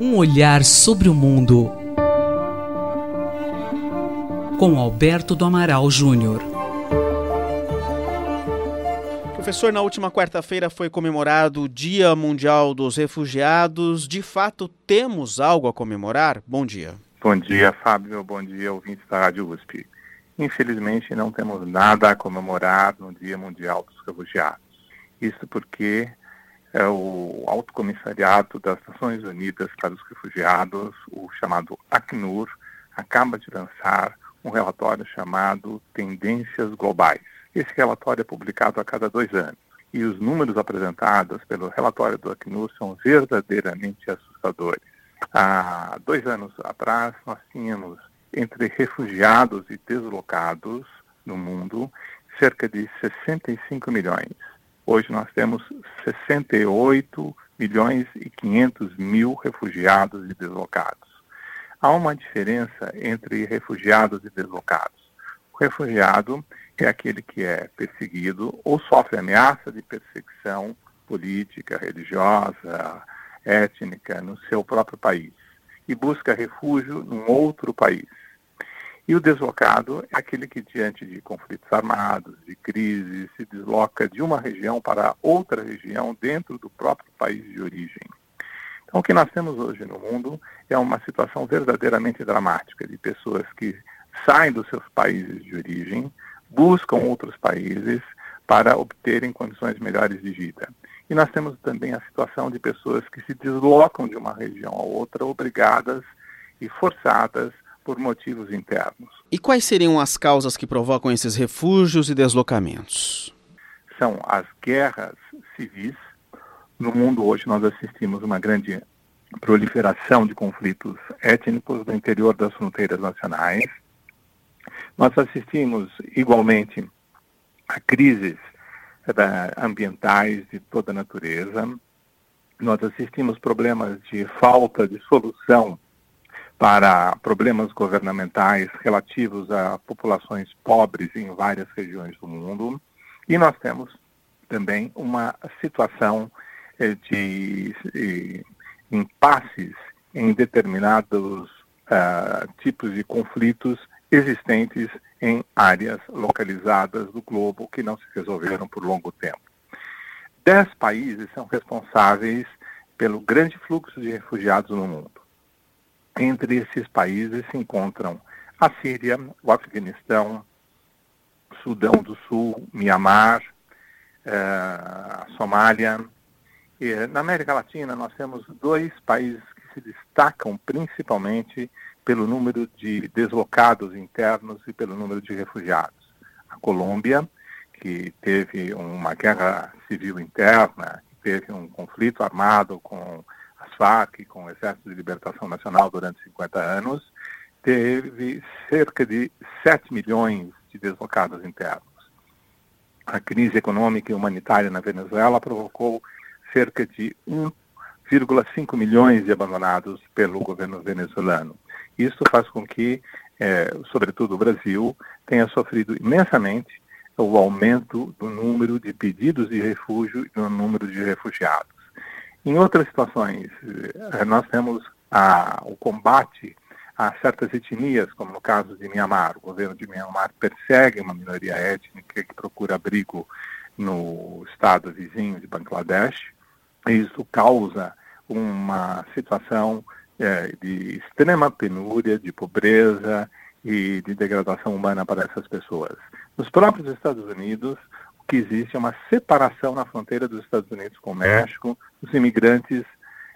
Um olhar sobre o mundo com Alberto do Amaral Júnior. Professor, na última quarta-feira foi comemorado o Dia Mundial dos Refugiados. De fato, temos algo a comemorar? Bom dia. Bom dia, Fábio. Bom dia, ouvintes da Rádio USP. Infelizmente, não temos nada a comemorar no Dia Mundial dos Refugiados. Isso porque é, o Alto Comissariado das Nações Unidas para os Refugiados, o chamado ACNUR, acaba de lançar um relatório chamado Tendências Globais. Esse relatório é publicado a cada dois anos e os números apresentados pelo relatório do Acnur são verdadeiramente assustadores. Há dois anos atrás, nós tínhamos entre refugiados e deslocados no mundo cerca de 65 milhões. Hoje nós temos 68 milhões e 500 mil refugiados e deslocados há uma diferença entre refugiados e deslocados. O refugiado é aquele que é perseguido ou sofre ameaça de perseguição política, religiosa, étnica no seu próprio país e busca refúgio num outro país. E o deslocado é aquele que, diante de conflitos armados, de crises, se desloca de uma região para outra região dentro do próprio país de origem. Então, o que nós temos hoje no mundo é uma situação verdadeiramente dramática de pessoas que saem dos seus países de origem, buscam outros países para obterem condições melhores de vida. E nós temos também a situação de pessoas que se deslocam de uma região a outra, obrigadas e forçadas por motivos internos. E quais seriam as causas que provocam esses refúgios e deslocamentos? São as guerras civis, no mundo hoje nós assistimos uma grande proliferação de conflitos étnicos no interior das fronteiras nacionais. Nós assistimos igualmente a crises eh, ambientais de toda a natureza. Nós assistimos problemas de falta de solução para problemas governamentais relativos a populações pobres em várias regiões do mundo. E nós temos também uma situação de, de impasses em determinados uh, tipos de conflitos existentes em áreas localizadas do globo que não se resolveram por longo tempo. Dez países são responsáveis pelo grande fluxo de refugiados no mundo. Entre esses países se encontram a Síria, o Afeganistão, Sudão do Sul, Mianmar, uh, a Somália, e, na América Latina, nós temos dois países que se destacam principalmente pelo número de deslocados internos e pelo número de refugiados. A Colômbia, que teve uma guerra civil interna, teve um conflito armado com com o Exército de Libertação Nacional durante 50 anos, teve cerca de 7 milhões de deslocados internos. A crise econômica e humanitária na Venezuela provocou cerca de 1,5 milhões de abandonados pelo governo venezuelano. Isso faz com que, é, sobretudo o Brasil, tenha sofrido imensamente o aumento do número de pedidos de refúgio e do número de refugiados. Em outras situações, é, nós temos a, o combate a certas etnias, como no caso de Myanmar. O governo de Myanmar persegue uma minoria étnica que procura abrigo no estado vizinho de Bangladesh. Isso causa uma situação é, de extrema penúria, de pobreza e de degradação humana para essas pessoas. Nos próprios Estados Unidos, que existe é uma separação na fronteira dos Estados Unidos com o México dos imigrantes,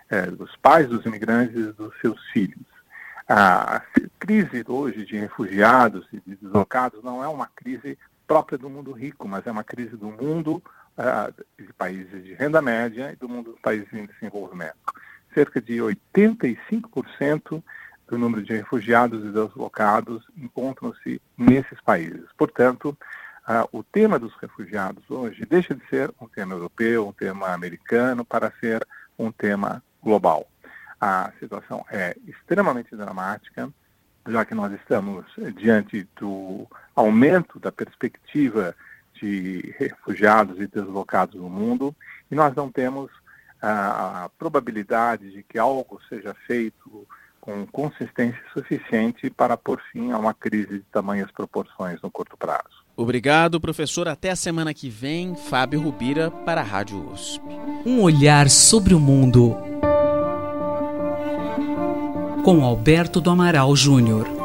é, dos pais dos imigrantes e dos seus filhos. A crise hoje de refugiados e de deslocados não é uma crise própria do mundo rico, mas é uma crise do mundo de países de renda média e do mundo dos países em desenvolvimento. Cerca de 85% do número de refugiados e deslocados encontram-se nesses países. Portanto, uh, o tema dos refugiados hoje deixa de ser um tema europeu, um tema americano, para ser um tema global. A situação é extremamente dramática, já que nós estamos diante do aumento da perspectiva de refugiados e deslocados no mundo, e nós não temos a probabilidade de que algo seja feito com consistência suficiente para pôr fim a uma crise de tamanhas proporções no curto prazo. Obrigado, professor. Até a semana que vem. Fábio Rubira para a Rádio USP. Um olhar sobre o mundo. Com Alberto do Amaral Júnior.